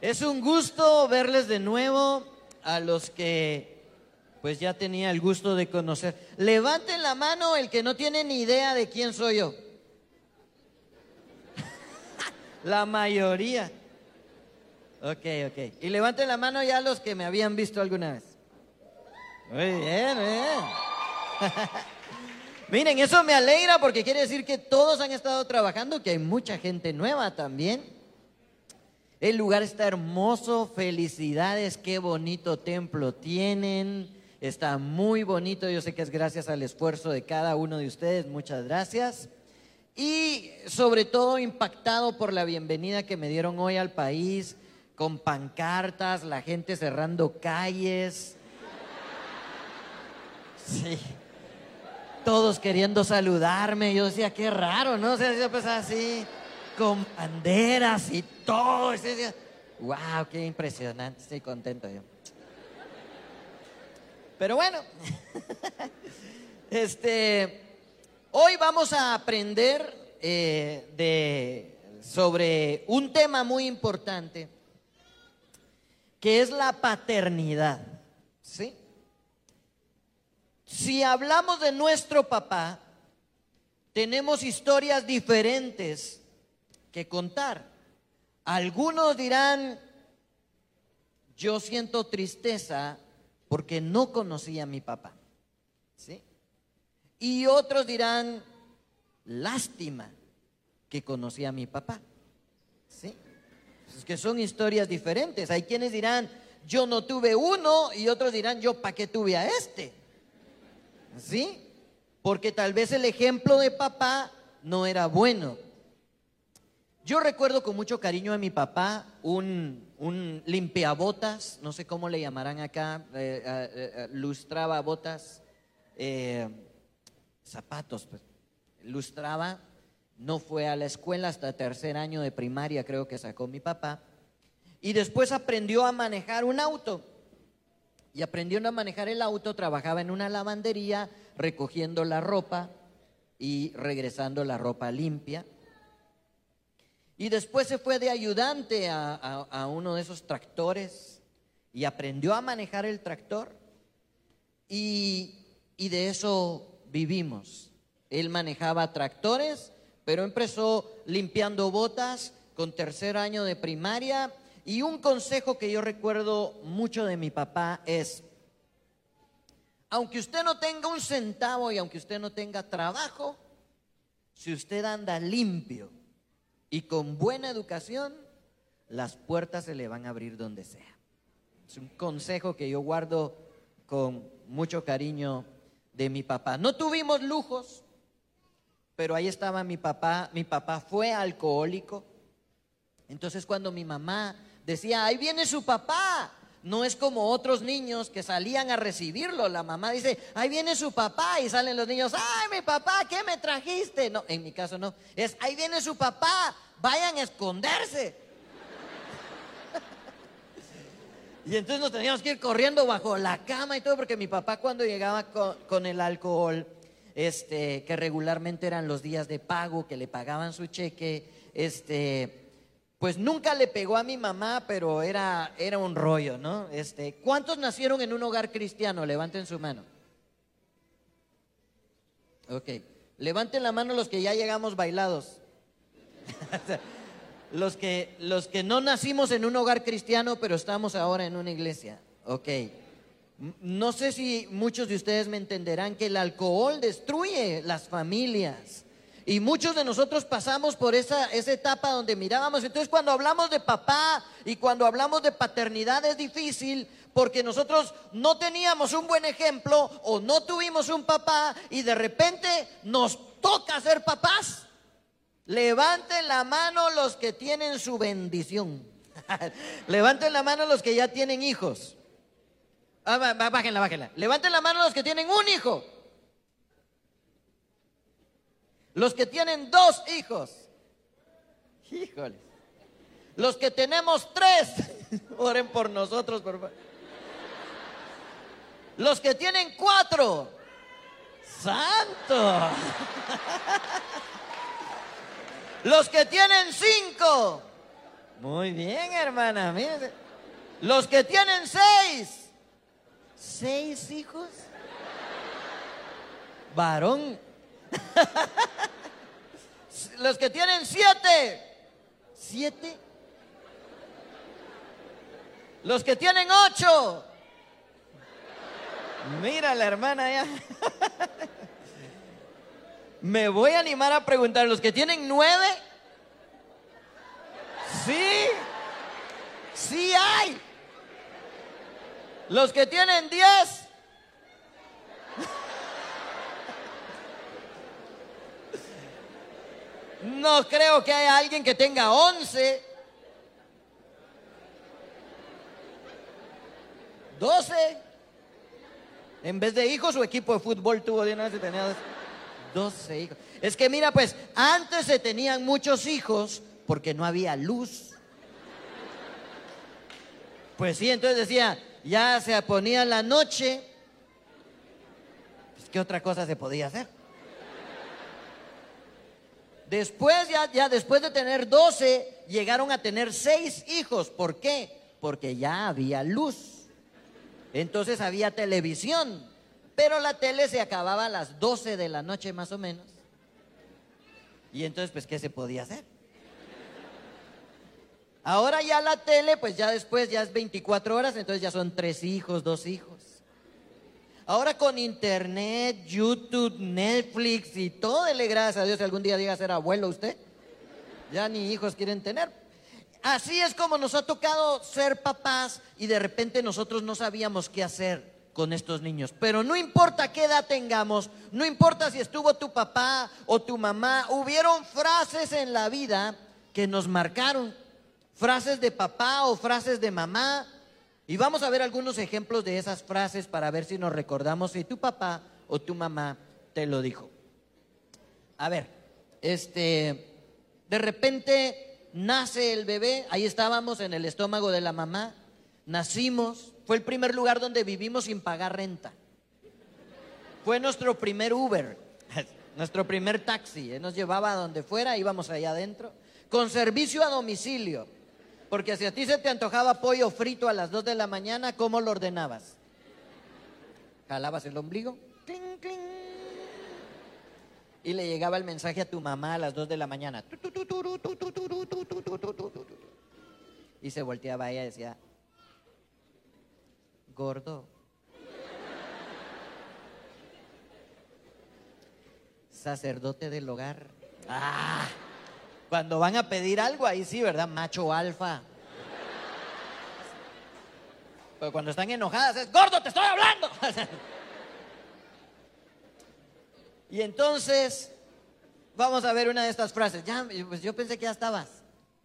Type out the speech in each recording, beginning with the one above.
Es un gusto verles de nuevo a los que pues ya tenía el gusto de conocer. Levanten la mano el que no tiene ni idea de quién soy yo. la mayoría. Ok, ok. Y levanten la mano ya los que me habían visto alguna vez. Muy bien, muy bien. Miren, eso me alegra porque quiere decir que todos han estado trabajando, que hay mucha gente nueva también. El lugar está hermoso, felicidades, qué bonito templo tienen, está muy bonito, yo sé que es gracias al esfuerzo de cada uno de ustedes, muchas gracias. Y sobre todo impactado por la bienvenida que me dieron hoy al país, con pancartas, la gente cerrando calles. Sí todos queriendo saludarme. Yo decía, qué raro, ¿no? O sea, yo pensaba así, con banderas y todo. wow, qué impresionante, estoy contento yo. Pero bueno, este, hoy vamos a aprender eh, de, sobre un tema muy importante, que es la paternidad, ¿sí? Si hablamos de nuestro papá, tenemos historias diferentes que contar. Algunos dirán, yo siento tristeza porque no conocí a mi papá. ¿Sí? Y otros dirán, lástima que conocí a mi papá. ¿Sí? Es que son historias diferentes. Hay quienes dirán, yo no tuve uno y otros dirán, yo para qué tuve a este. ¿Sí? Porque tal vez el ejemplo de papá no era bueno. Yo recuerdo con mucho cariño a mi papá un, limpiabotas, no sé cómo le llamarán acá, eh, eh, eh, lustraba botas, zapatos, pues, lustraba, no fue a la escuela hasta tercer año de primaria, creo que sacó mi papá, y después aprendió a manejar un auto. Y aprendiendo a manejar el auto, trabajaba en una lavandería recogiendo la ropa y regresando la ropa limpia. Y después se fue de ayudante a, uno de esos tractores y aprendió a manejar el tractor y, y de eso vivimos. Él manejaba tractores, pero empezó limpiando botas con tercer año de primaria y un consejo que yo recuerdo mucho de mi papá es, aunque usted no tenga un centavo y aunque usted no tenga trabajo, si usted anda limpio y con buena educación, las puertas se le van a abrir donde sea. Es un consejo que yo guardo con mucho cariño de mi papá. No tuvimos lujos, pero ahí estaba mi papá. Mi papá fue alcohólico. Entonces cuando mi mamá decía, ahí viene su papá. No es como otros niños que salían a recibirlo. La mamá dice, ahí viene su papá y salen los niños, ay, mi papá, ¿qué me trajiste? No, en mi caso no. Es, ahí viene su papá, vayan a esconderse. y entonces nos teníamos que ir corriendo bajo la cama y todo, porque mi papá cuando llegaba con, con el alcohol, este, que regularmente eran los días de pago, que le pagaban su cheque, este, pues nunca le pegó a mi mamá, pero era, era un rollo, ¿no? Este, ¿Cuántos nacieron en un hogar cristiano? Levanten su mano. Ok. Levanten la mano los que ya llegamos bailados. los, que, los que no nacimos en un hogar cristiano, pero estamos ahora en una iglesia. Ok. No sé si muchos de ustedes me entenderán que el alcohol destruye las familias. Y muchos de nosotros pasamos por esa, esa etapa donde mirábamos. Entonces cuando hablamos de papá y cuando hablamos de paternidad es difícil porque nosotros no teníamos un buen ejemplo o no tuvimos un papá y de repente nos toca ser papás. Levanten la mano los que tienen su bendición. Levanten la mano los que ya tienen hijos. Ah, bájenla, bájenla. Levanten la mano los que tienen un hijo. Los que tienen dos hijos. Híjole. Los que tenemos tres. Oren por nosotros, por favor. Los que tienen cuatro. Santo. Los que tienen cinco. Muy bien, hermana. Mírese. Los que tienen seis. ¿Seis hijos? Varón. Los que tienen siete. ¿Siete? Los que tienen ocho. Mira la hermana ya. Me voy a animar a preguntar, ¿los que tienen nueve? Sí, sí hay. Los que tienen diez. No creo que haya alguien que tenga once. Doce. En vez de hijos, su equipo de fútbol tuvo de una vez y tenía 12 hijos. Es que mira, pues antes se tenían muchos hijos porque no había luz. Pues sí, entonces decía, ya se ponía la noche. Pues, ¿Qué otra cosa se podía hacer? Después, ya, ya después de tener 12, llegaron a tener seis hijos. ¿Por qué? Porque ya había luz. Entonces había televisión, pero la tele se acababa a las 12 de la noche más o menos. Y entonces, pues, ¿qué se podía hacer? Ahora ya la tele, pues ya después ya es 24 horas, entonces ya son tres hijos, dos hijos. Ahora con internet, YouTube, Netflix y todo, dele gracias a Dios si algún día llega ser abuelo usted. Ya ni hijos quieren tener. Así es como nos ha tocado ser papás y de repente nosotros no sabíamos qué hacer con estos niños. Pero no importa qué edad tengamos, no importa si estuvo tu papá o tu mamá, hubieron frases en la vida que nos marcaron, frases de papá o frases de mamá. Y vamos a ver algunos ejemplos de esas frases para ver si nos recordamos si tu papá o tu mamá te lo dijo. A ver, este, de repente nace el bebé, ahí estábamos en el estómago de la mamá, nacimos, fue el primer lugar donde vivimos sin pagar renta. Fue nuestro primer Uber, nuestro primer taxi, nos llevaba a donde fuera, íbamos allá adentro, con servicio a domicilio, porque si a ti se te antojaba pollo frito a las 2 de la mañana, ¿cómo lo ordenabas? Jalabas el ombligo, cling, cling, y le llegaba el mensaje a tu mamá a las 2 de la mañana. Y se volteaba ella y decía, gordo. Sacerdote del hogar. Ah, cuando van a pedir algo, ahí sí, ¿verdad? Macho alfa. Pero cuando están enojadas es, gordo, te estoy hablando. Y entonces, vamos a ver una de estas frases. Ya, pues yo pensé que ya estabas.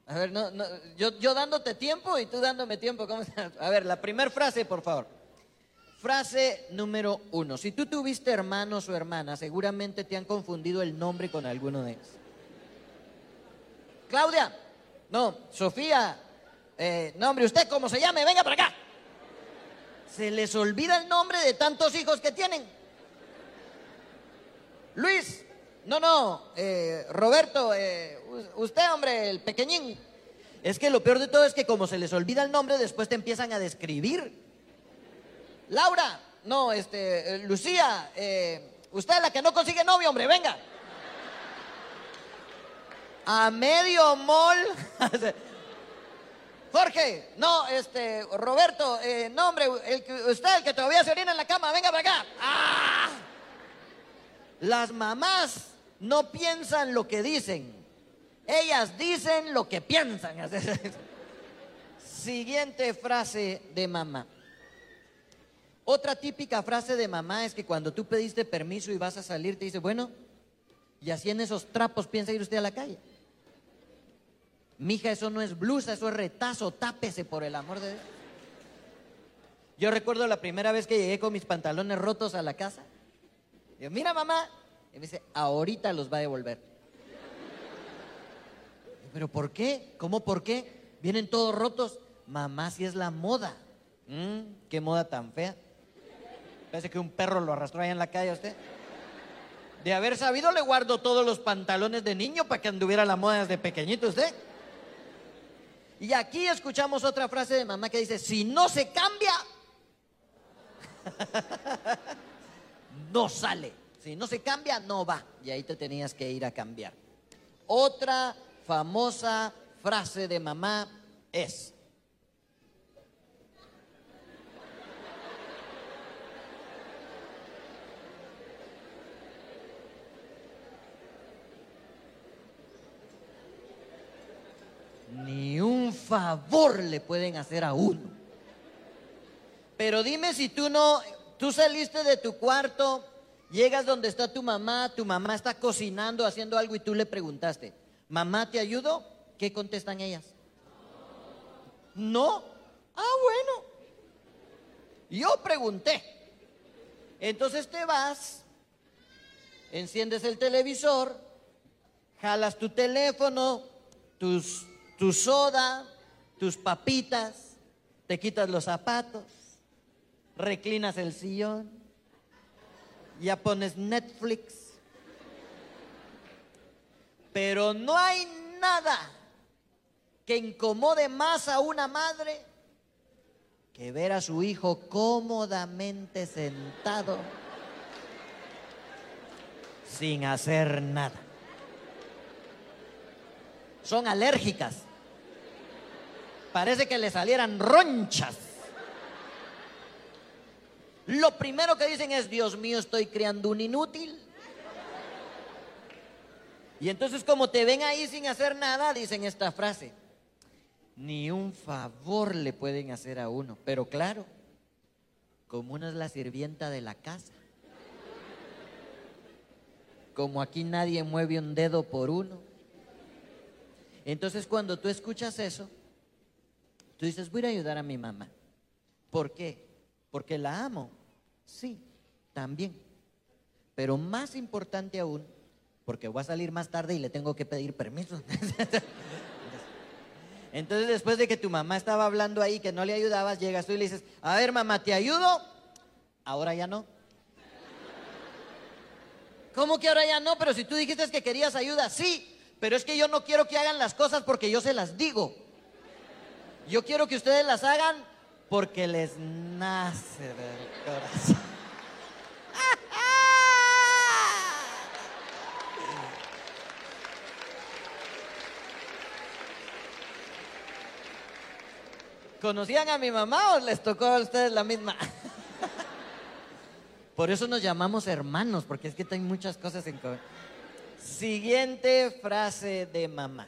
A ver, no, no, yo, yo dándote tiempo y tú dándome tiempo. ¿cómo a ver, la primera frase, por favor. Frase número uno. Si tú tuviste hermanos o hermanas, seguramente te han confundido el nombre con alguno de ellos. Claudia, no, Sofía, eh, nombre, ¿usted cómo se llame? Venga para acá. Se les olvida el nombre de tantos hijos que tienen. Luis, no, no, eh, Roberto, eh, usted, hombre, el pequeñín. Es que lo peor de todo es que como se les olvida el nombre, después te empiezan a describir. Laura, no, este, eh, Lucía, usted la que no consigue novio, hombre, venga. A medio mol. Jorge, no, este, Roberto, no, hombre, el, usted el que todavía se orina en la cama, venga para acá. ¡Ah! Las mamás no piensan lo que dicen, ellas dicen lo que piensan. Siguiente frase de mamá. Otra típica frase de mamá es que cuando tú pediste permiso y vas a salir, te dice, bueno, y así en esos trapos piensa ir usted a la calle. Mija, eso no es blusa, eso es retazo, tápese por el amor de Dios. Yo recuerdo la primera vez que llegué con mis pantalones rotos a la casa. Digo, mira mamá. Y me dice, ahorita los va a devolver. ¿Pero por qué? ¿Cómo por qué? Vienen todos rotos. Mamá, si es la moda. Mm, ¿Qué moda tan fea? Parece que un perro lo arrastró ahí en la calle a usted. De haber sabido, le guardo todos los pantalones de niño para que anduviera la moda desde pequeñito usted. Y aquí escuchamos otra frase de mamá que dice, si no se cambia, no sale. Si no se cambia, no va. Y ahí te tenías que ir a cambiar. Otra famosa frase de mamá es, ni un favor le pueden hacer a uno. Pero dime si tú no, tú saliste de tu cuarto, llegas donde está tu mamá, tu mamá está cocinando, haciendo algo y tú le preguntaste, mamá, ¿te ayudo? ¿Qué contestan ellas? No. Ah, bueno. Yo pregunté. Entonces te vas, enciendes el televisor, jalas tu teléfono, tus tu soda, tus papitas, te quitas los zapatos, reclinas el sillón, ya pones Netflix. Pero no hay nada que incomode más a una madre que ver a su hijo cómodamente sentado sin hacer nada. Son alérgicas. Parece que le salieran ronchas. Lo primero que dicen es, Dios mío, estoy criando un inútil. Y entonces como te ven ahí sin hacer nada, dicen esta frase. Ni un favor le pueden hacer a uno. Pero claro, como uno es la sirvienta de la casa. Como aquí nadie mueve un dedo por uno. Entonces cuando tú escuchas eso, Tú dices, voy a ayudar a mi mamá. ¿Por qué? Porque la amo. Sí, también. Pero más importante aún, porque voy a salir más tarde y le tengo que pedir permiso. Entonces después de que tu mamá estaba hablando ahí que no le ayudabas, llegas tú y le dices, a ver mamá, ¿te ayudo? Ahora ya no. ¿Cómo que ahora ya no? Pero si tú dijiste que querías ayuda, sí, pero es que yo no quiero que hagan las cosas porque yo se las digo. Yo quiero que ustedes las hagan porque les nace del corazón. ¿Conocían a mi mamá o les tocó a ustedes la misma? Por eso nos llamamos hermanos, porque es que hay muchas cosas en común. Siguiente frase de mamá.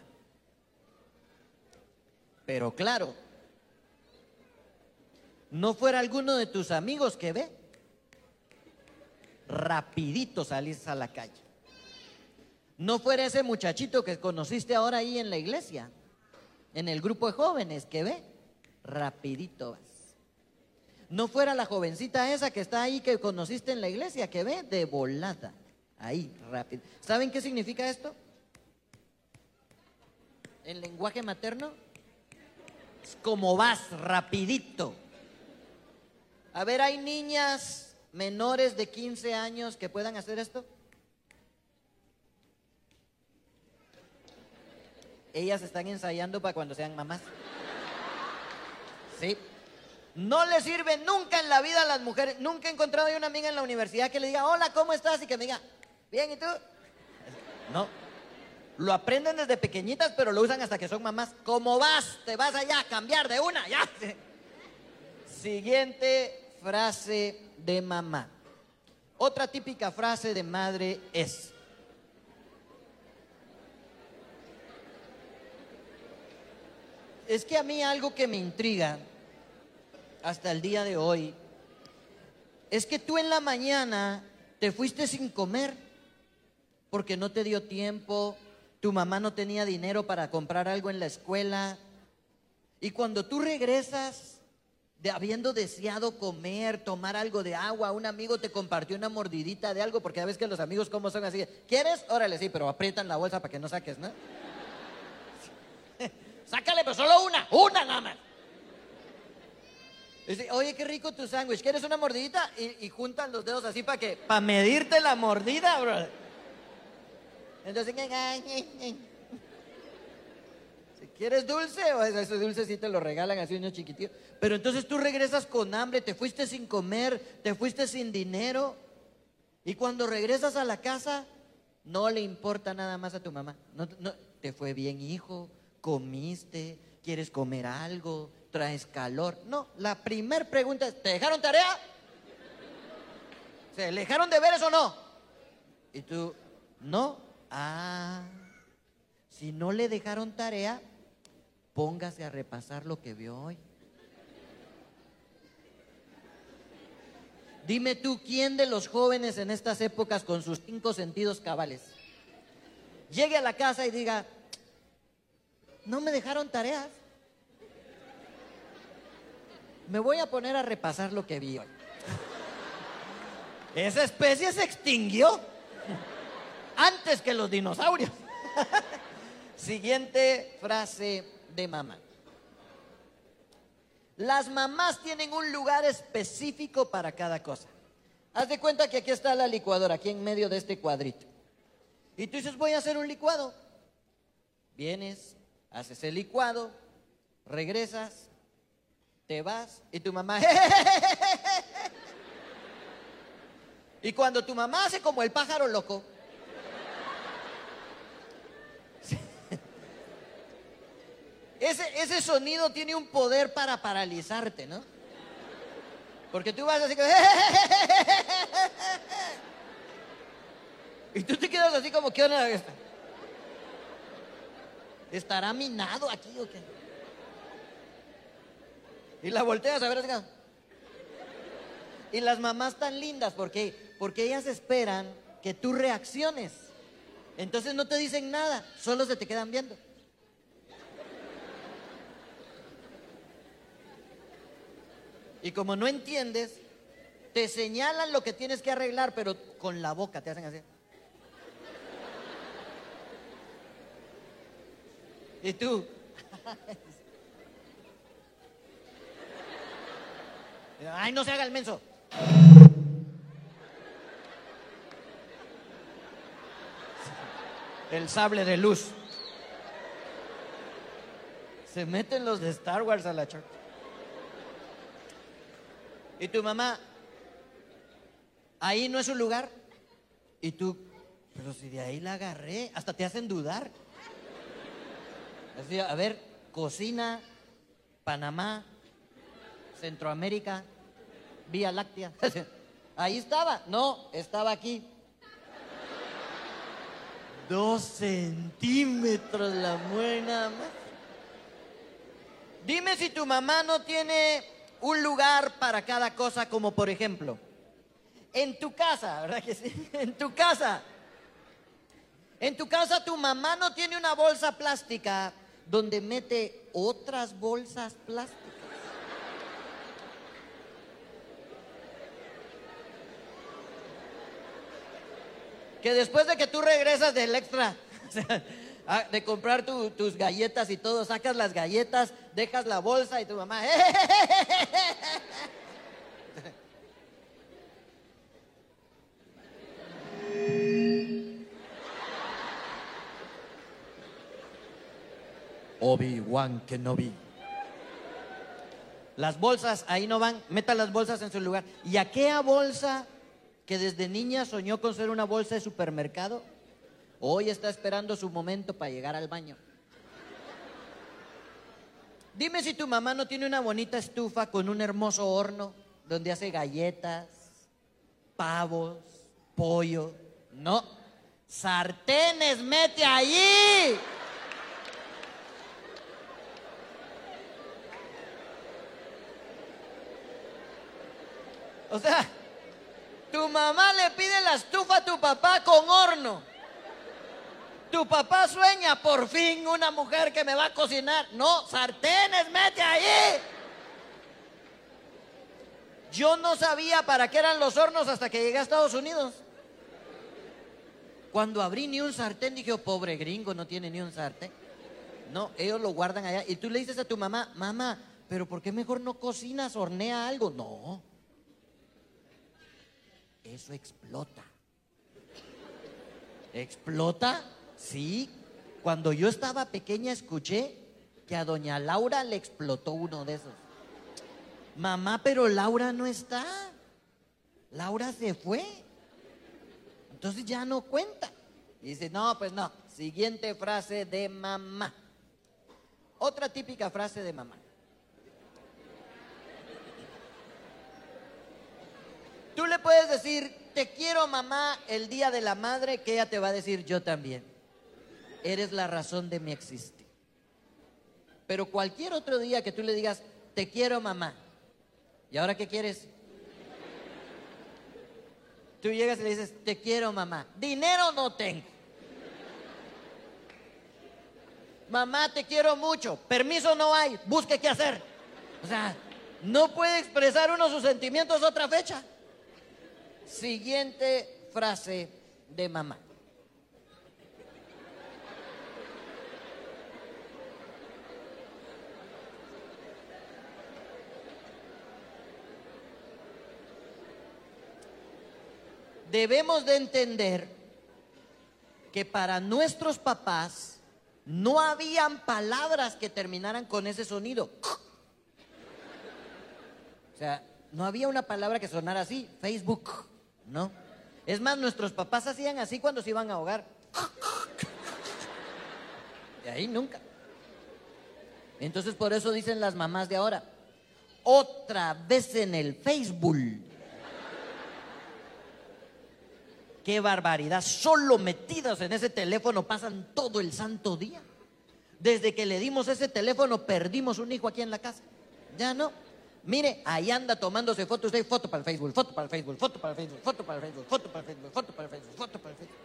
Pero claro, no fuera alguno de tus amigos que ve, rapidito salís a la calle. No fuera ese muchachito que conociste ahora ahí en la iglesia, en el grupo de jóvenes que ve, rapidito vas. No fuera la jovencita esa que está ahí que conociste en la iglesia, que ve de volada, ahí, rápido. ¿Saben qué significa esto? En lenguaje materno, como vas, rapidito. A ver, ¿hay niñas menores de 15 años que puedan hacer esto? Ellas están ensayando para cuando sean mamás. Sí. No le sirve nunca en la vida a las mujeres. Nunca he encontrado a una amiga en la universidad que le diga, hola, ¿cómo estás? Y que me diga, bien, ¿y tú? No. Lo aprenden desde pequeñitas, pero lo usan hasta que son mamás. ¿Cómo vas? Te vas allá a cambiar de una, ya. Siguiente frase de mamá. Otra típica frase de madre es, es que a mí algo que me intriga hasta el día de hoy es que tú en la mañana te fuiste sin comer porque no te dio tiempo, tu mamá no tenía dinero para comprar algo en la escuela. Y cuando tú regresas, de habiendo deseado comer, tomar algo de agua, un amigo te compartió una mordidita de algo, porque ya ves que los amigos como son así, ¿quieres? Órale, sí, pero aprietan la bolsa para que no saques, ¿no? Sácale, pero solo una, una nada más. Dice, Oye, qué rico tu sándwich, ¿quieres una mordidita? Y, y, juntan los dedos así para que, para medirte la mordida, bro. Entonces, ¿Quieres dulce? O ese dulce sí te lo regalan así unos chiquititos. Pero entonces tú regresas con hambre, te fuiste sin comer, te fuiste sin dinero. Y cuando regresas a la casa, no le importa nada más a tu mamá. No, te fue bien, hijo, comiste, quieres comer algo, traes calor. No, la primer pregunta es, ¿te dejaron tarea? ¿Se dejaron deberes o no? Y tú, no. Ah, si no le dejaron tarea, póngase a repasar lo que vio hoy. Dime tú, ¿quién de los jóvenes en estas épocas con sus cinco sentidos cabales llegue a la casa y diga, no me dejaron tareas? Me voy a poner a repasar lo que vi hoy. Esa especie se extinguió antes que los dinosaurios. Siguiente frase de mamá. Las mamás tienen un lugar específico para cada cosa. Haz de cuenta que aquí está la licuadora, aquí en medio de este cuadrito. Y tú dices, voy a hacer un licuado. Vienes, haces el licuado, regresas, te vas y tu mamá... y cuando tu mamá hace como el pájaro loco, Ese, sonido tiene un poder para paralizarte, ¿no? Porque tú vas así como... Y tú te quedas así como, ¿qué onda? ¿Estará minado aquí o qué? Y la volteas a ver así Y las mamás tan lindas, porque Porque ellas esperan que tú reacciones. Entonces no te dicen nada, solo se te quedan viendo. Y como no entiendes, te señalan lo que tienes que arreglar, pero con la boca te hacen así. Y tú. Ay, no se haga el menso. El sable de luz. Se meten los de Star Wars a la church. Y tu mamá, ahí no es un lugar. Y tú, pero si de ahí la agarré, hasta te hacen dudar. A ver, cocina, Panamá, Centroamérica, Vía Láctea. Ahí estaba. No, estaba aquí. Dos centímetros la nada más. Dime si tu mamá no tiene un lugar para cada cosa, como por ejemplo, en tu casa, ¿verdad que sí? En tu casa. En tu casa tu mamá no tiene una bolsa plástica donde mete otras bolsas plásticas. Que después de que tú regresas del extra, Ah, de comprar tus galletas y todo, sacas las galletas, dejas la bolsa y tu mamá. Obi-Wan Kenobi. Las bolsas ahí no van, meta las bolsas en su lugar. ¿Y aquella bolsa que desde niña soñó con ser una bolsa de supermercado? Hoy está esperando su momento para llegar al baño. Dime si tu mamá no tiene una bonita estufa con un hermoso horno donde hace galletas, pavos, pollo. No, sartenes mete allí. O sea, tu mamá le pide la estufa a tu papá con horno. Tu papá sueña por fin una mujer que me va a cocinar. No, sartenes, mete ahí. Yo no sabía para qué eran los hornos hasta que llegué a Estados Unidos. Cuando abrí ni un sartén, dije, oh, pobre gringo, no tiene ni un sartén. No, ellos lo guardan allá. Y tú le dices a tu mamá, mamá, pero ¿por qué mejor no cocinas, hornea algo? No. Eso explota. ¿Explota? Sí, cuando yo estaba pequeña escuché que a doña Laura le explotó uno de esos. Mamá, pero Laura no está. Laura se fue. Entonces ya no cuenta. dice, no, pues no. Siguiente frase de mamá. Otra típica frase de mamá. Tú le puedes decir, te quiero mamá el día de la madre, que ella te va a decir, yo también. Eres la razón de mi existir. Pero cualquier otro día que tú le digas, te quiero mamá, ¿y ahora qué quieres? Tú llegas y le dices, te quiero mamá, dinero no tengo. Mamá, te quiero mucho, permiso no hay, busque qué hacer. O sea, no puede expresar uno sus sentimientos otra fecha. Siguiente frase de mamá. Debemos de entender que para nuestros papás no habían palabras que terminaran con ese sonido. O sea, no había una palabra que sonara así, Facebook. ¿no? Es más, nuestros papás hacían así cuando se iban a ahogar. Y ahí nunca. Entonces por eso dicen las mamás de ahora, otra vez en el Facebook. Qué barbaridad, solo metidos en ese teléfono pasan todo el santo día. Desde que le dimos ese teléfono perdimos un hijo aquí en la casa. Ya no. Mire, ahí anda tomándose fotos, usted foto para el Facebook, foto para el Facebook, foto para el Facebook, foto para el Facebook, foto para el Facebook, foto para el Facebook, foto para el Facebook.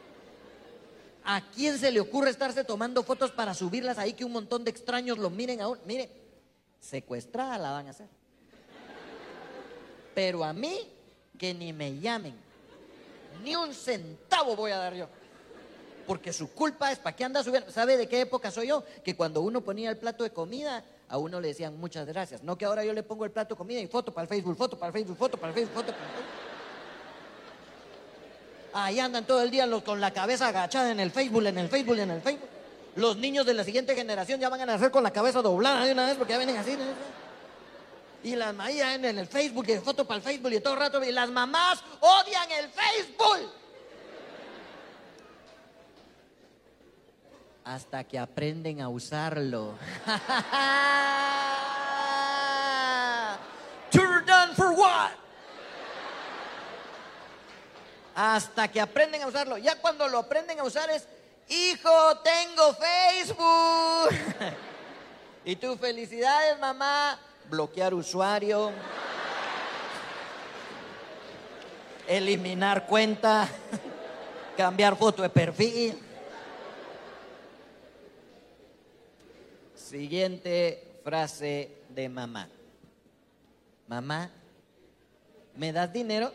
¿A quién se le ocurre estarse tomando fotos para subirlas ahí que un montón de extraños lo miren aún? Mire, secuestrada la van a hacer. Pero a mí, que ni me llamen, ni un centavo voy a dar yo. Porque su culpa es para qué anda subiendo. ¿Sabe de qué época soy yo? Que cuando uno ponía el plato de comida, a uno le decían muchas gracias. No que ahora yo le pongo el plato de comida y foto para el Facebook, foto para el Facebook, foto para el Facebook, foto para el Facebook. Ahí andan todo el día los, con la cabeza agachada en el Facebook, en el Facebook, en el Facebook. Los niños de la siguiente generación ya van a nacer con la cabeza doblada de una vez porque ya vienen así. Y las maías en el Facebook, y foto para el Facebook y todo el rato. Y las mamás odian el Facebook. hasta que aprenden a usarlo. For what? Hasta que aprenden a usarlo. Ya cuando lo aprenden a usar es, hijo, tengo Facebook. y tu felicidades, mamá. Bloquear usuario. eliminar cuenta. cambiar foto de perfil. Siguiente frase de mamá. Mamá, ¿me das dinero?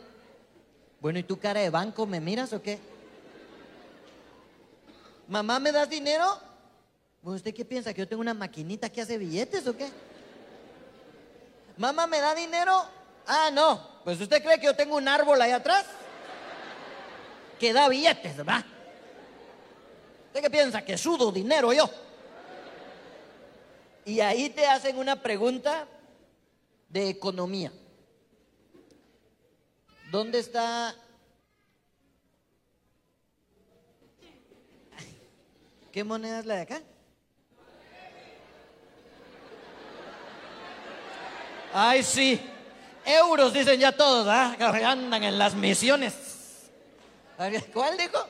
Bueno, ¿y tu cara de banco me miras o qué? Mamá, ¿me das dinero? ¿usted qué piensa? ¿Que yo tengo una maquinita que hace billetes o qué? Mamá, ¿me da dinero? Ah, no. Pues usted cree que yo tengo un árbol ahí atrás que da billetes, ¿verdad? ¿Usted qué piensa? Que sudo dinero yo. Y ahí te hacen una pregunta de economía. ¿Dónde está ¿Qué moneda es la de acá? Ay, sí. Euros dicen ya todos, ¿ah? Andan en las misiones. ¿Cuál dijo?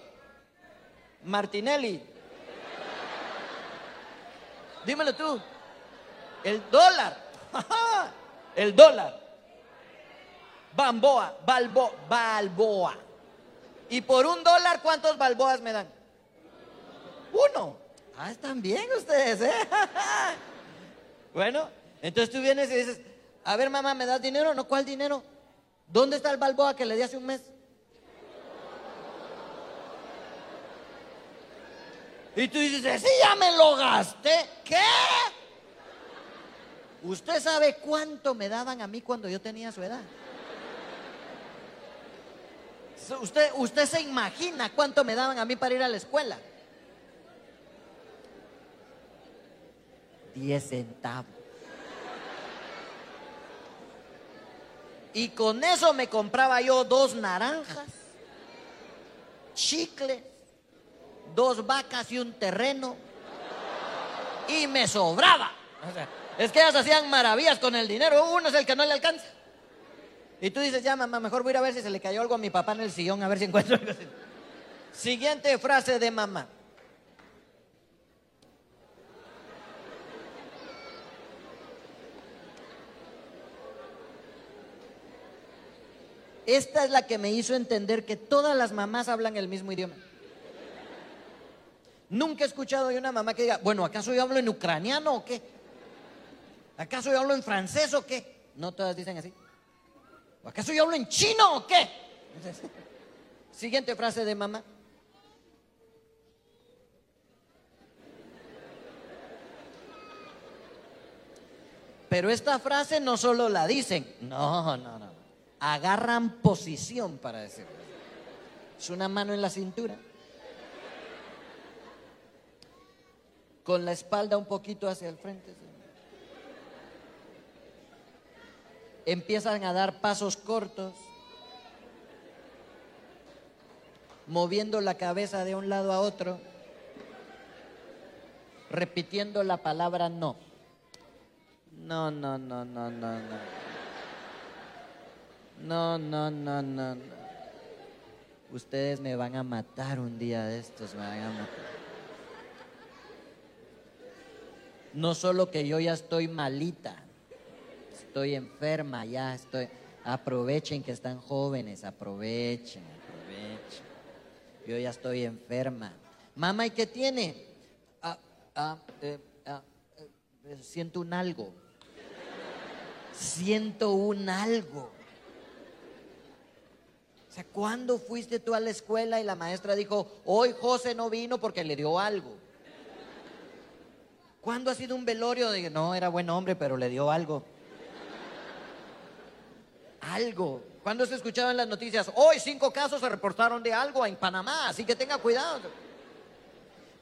Martinelli. Dímelo tú. El dólar. El dólar. Bamboa, balbo, balboa. Y por un dólar, ¿cuántos balboas me dan? Uno. Ah, están bien ustedes, ¿eh? bueno, entonces tú vienes y dices, a ver mamá, ¿me das dinero? No, ¿cuál dinero? ¿Dónde está el balboa que le di hace un mes? Y tú dices, sí, ya me lo gasté. ¿Qué? ¿Usted sabe cuánto me daban a mí cuando yo tenía su edad? Usted, usted se imagina cuánto me daban a mí para ir a la escuela. 10 centavos. Y con eso me compraba yo dos naranjas, chicle, dos vacas y un terreno. Y me sobraba. es que ellas hacían maravillas con el dinero. Uno es el que no le alcanza. Y tú dices, ya mamá, mejor voy a ir a ver si se le cayó algo a mi papá en el sillón, a ver si encuentro algo. Siguiente frase de mamá. Esta es la que me hizo entender que todas las mamás hablan el mismo idioma. Nunca he escuchado de una mamá que diga, bueno, ¿acaso yo hablo en ucraniano o qué? ¿Acaso yo hablo en francés o qué? No todas dicen así. ¿O acaso yo hablo en chino o qué? Siguiente frase de mamá. Pero esta frase no solo la dicen, no, no, no agarran posición para decirlo. Es una mano en la cintura. Con la espalda un poquito hacia el frente. Empiezan a dar pasos cortos, moviendo la cabeza de un lado a otro, repitiendo la palabra no. No, no, no, no, no, no. No, no, no, no, no. Ustedes me van a matar un día de estos, me van a matar. No solo que yo ya estoy malita, estoy enferma, ya estoy. Aprovechen que están jóvenes, aprovechen, aprovechen. Yo ya estoy enferma. Mamá, ¿y qué tiene? Ah, ah, eh, ah, eh, siento un algo. Siento un algo. ¿Cuándo fuiste tú a la escuela y la maestra dijo, hoy José no vino porque le dio algo? ¿Cuándo ha sido un velorio de no, era buen hombre, pero le dio algo? Algo. ¿Cuándo se escuchaba en las noticias? Hoy cinco casos se reportaron de algo en Panamá, así que tenga cuidado.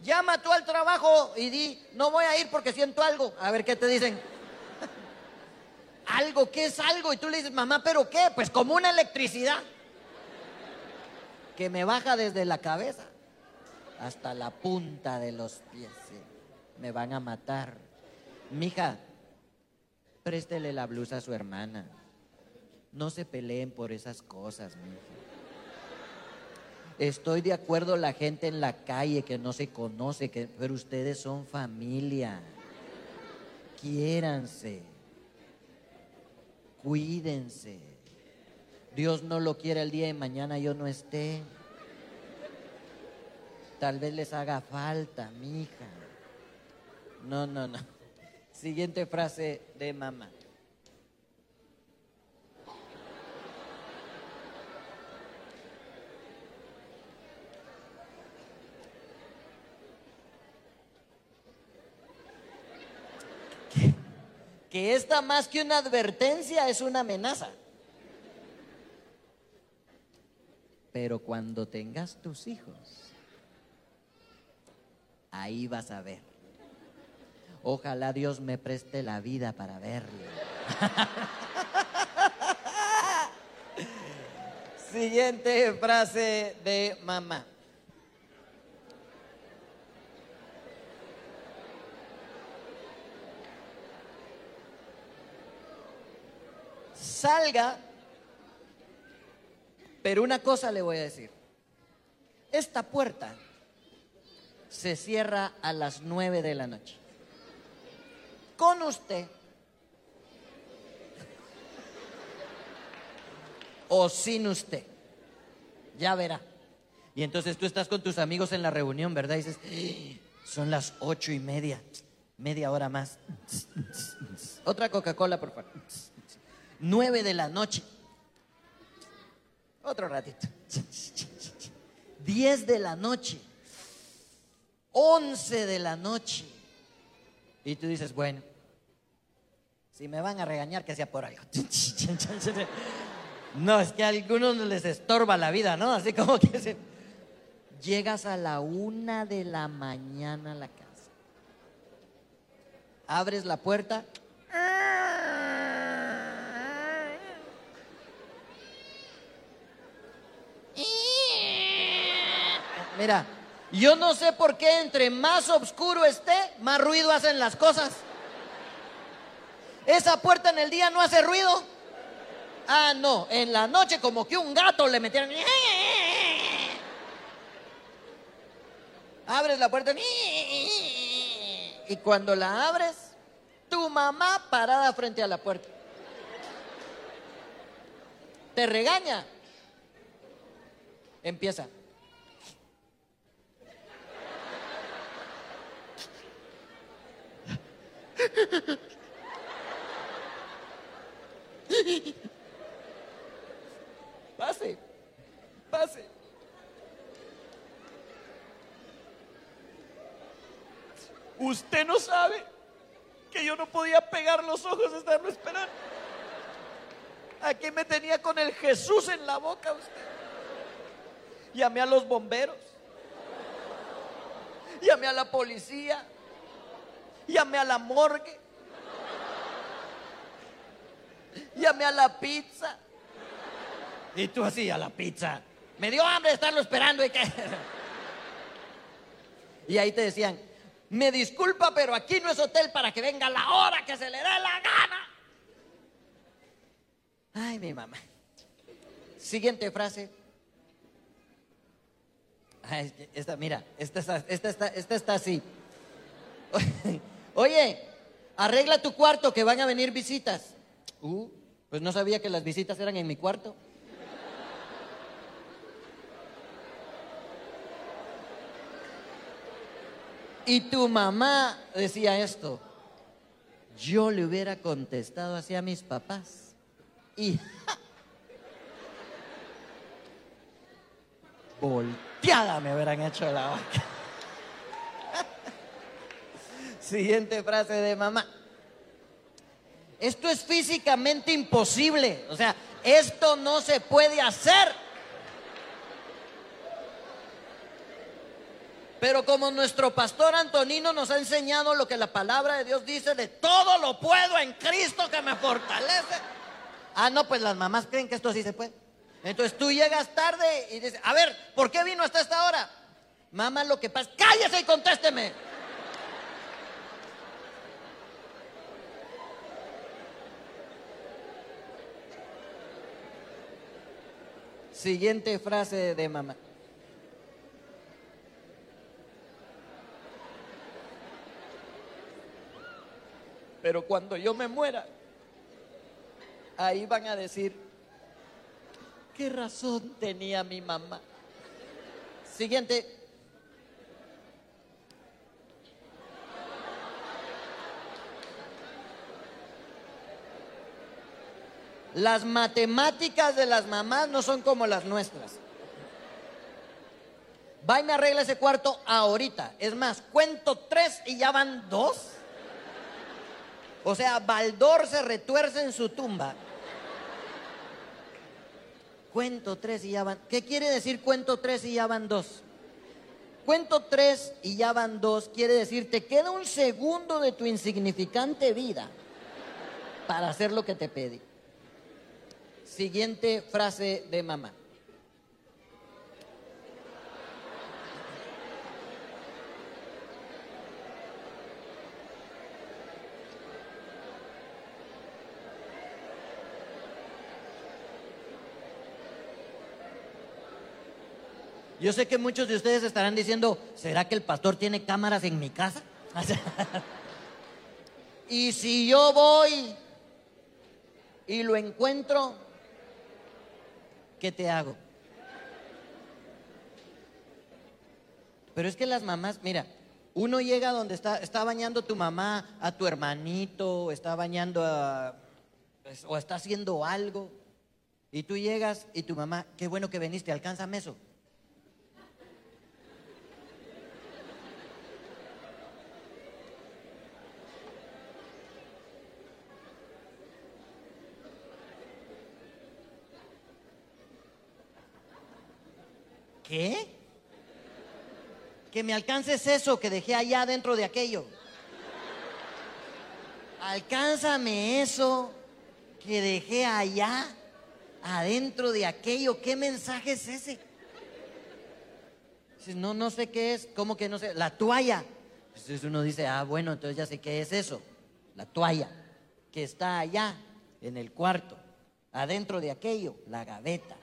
Llama tú al trabajo y di, no voy a ir porque siento algo. A ver qué te dicen. algo, ¿qué es algo? Y tú le dices, mamá, ¿pero qué? Pues como una electricidad que me baja desde la cabeza hasta la punta de los pies. Me van a matar. Mija, préstele la blusa a su hermana. No se peleen por esas cosas, mija. Estoy de acuerdo la gente en la calle que no se conoce, pero ustedes son familia. Quiéranse. Cuídense. Dios no lo quiere el día de mañana yo no esté. Tal vez les haga falta, mi hija. No, no, no. Siguiente frase de mamá. que esta más que una advertencia es una amenaza. Pero cuando tengas tus hijos, ahí vas a ver. Ojalá Dios me preste la vida para verlo. Siguiente frase de mamá. Salga pero una cosa le voy a decir. Esta puerta se cierra a las nueve de la noche. Con usted. O sin usted. Ya verá. Y entonces tú estás con tus amigos en la reunión, ¿verdad? Y dices, ¡Ah! son las ocho y media, media hora más. Otra Coca-Cola, por favor. Nueve de la noche. Otro ratito. 10 de la noche. 11 de la noche. Y tú dices, bueno, si me van a regañar, que sea por algo. No, es que a algunos les estorba la vida, ¿no? Así como que se... llegas a la una de la mañana a la casa. abres la puerta. Mira, yo no sé por qué entre más oscuro esté, más ruido hacen las cosas. Esa puerta en el día no hace ruido. Ah, no, en la noche como que un gato le metieron. Abres la puerta y cuando la abres, tu mamá parada frente a la puerta. Te regaña. Empieza. Pase, pase. Usted no sabe que yo no podía pegar los ojos de estarlo esperando. Aquí me tenía con el Jesús en la boca usted. Llamé a los bomberos. Llamé a la policía. Llamé a la morgue. Llamé a la pizza. Y tú así a la pizza. Me dio hambre de estarlo esperando y que... Y ahí te decían, me disculpa, pero aquí no es hotel para que venga la hora que se le dé la gana. Ay, mi mamá. Siguiente frase. esta, mira, esta está, esta, está, esta está así. Oye, arregla tu cuarto que van a venir visitas. Uh, pues no sabía que las visitas eran en mi cuarto. Y tu mamá decía esto. Yo le hubiera contestado así a mis papás. Y volteada me hubieran hecho la vaca. Siguiente frase de mamá. Esto es físicamente imposible. O sea, esto no se puede hacer. Pero como nuestro pastor Antonino nos ha enseñado lo que la palabra de Dios dice de todo lo puedo en Cristo que me fortalece. Ah, no, pues las mamás creen que esto sí se puede. Entonces tú llegas tarde y dices, a ver, ¿por qué vino hasta esta hora? Mamá, lo que pasa, cállese y contésteme. Siguiente frase de mamá. Pero cuando yo me muera, ahí van a decir, ¿qué razón tenía mi mamá? Siguiente. Las matemáticas de las mamás no son como las nuestras. Va y me arregla ese cuarto ahorita. Es más, cuento tres y ya van dos. O sea, Baldor se retuerce en su tumba. Cuento tres y ya van. ¿Qué quiere decir cuento tres y ya van dos? Cuento tres y ya van dos quiere decir te queda un segundo de tu insignificante vida para hacer lo que te pedí. Siguiente frase de mamá. Yo sé que muchos de ustedes estarán diciendo, ¿será que el pastor tiene cámaras en mi casa? y si yo voy y lo encuentro, ¿qué te hago? Pero es que las mamás, mira, uno llega donde está, está bañando tu mamá, a tu hermanito, está bañando a, pues, o está haciendo algo, y tú llegas y tu mamá, qué bueno que viniste, alcánzame eso. ¿Qué? Que me alcances eso que dejé allá dentro de aquello. alcánzame eso que dejé allá, adentro de aquello. ¿Qué mensaje es ese? no, no sé qué es. ¿Cómo que no sé? La toalla. Entonces uno dice, ah, bueno, entonces ya sé qué es eso. La toalla que está allá en el cuarto, adentro de aquello, la gaveta.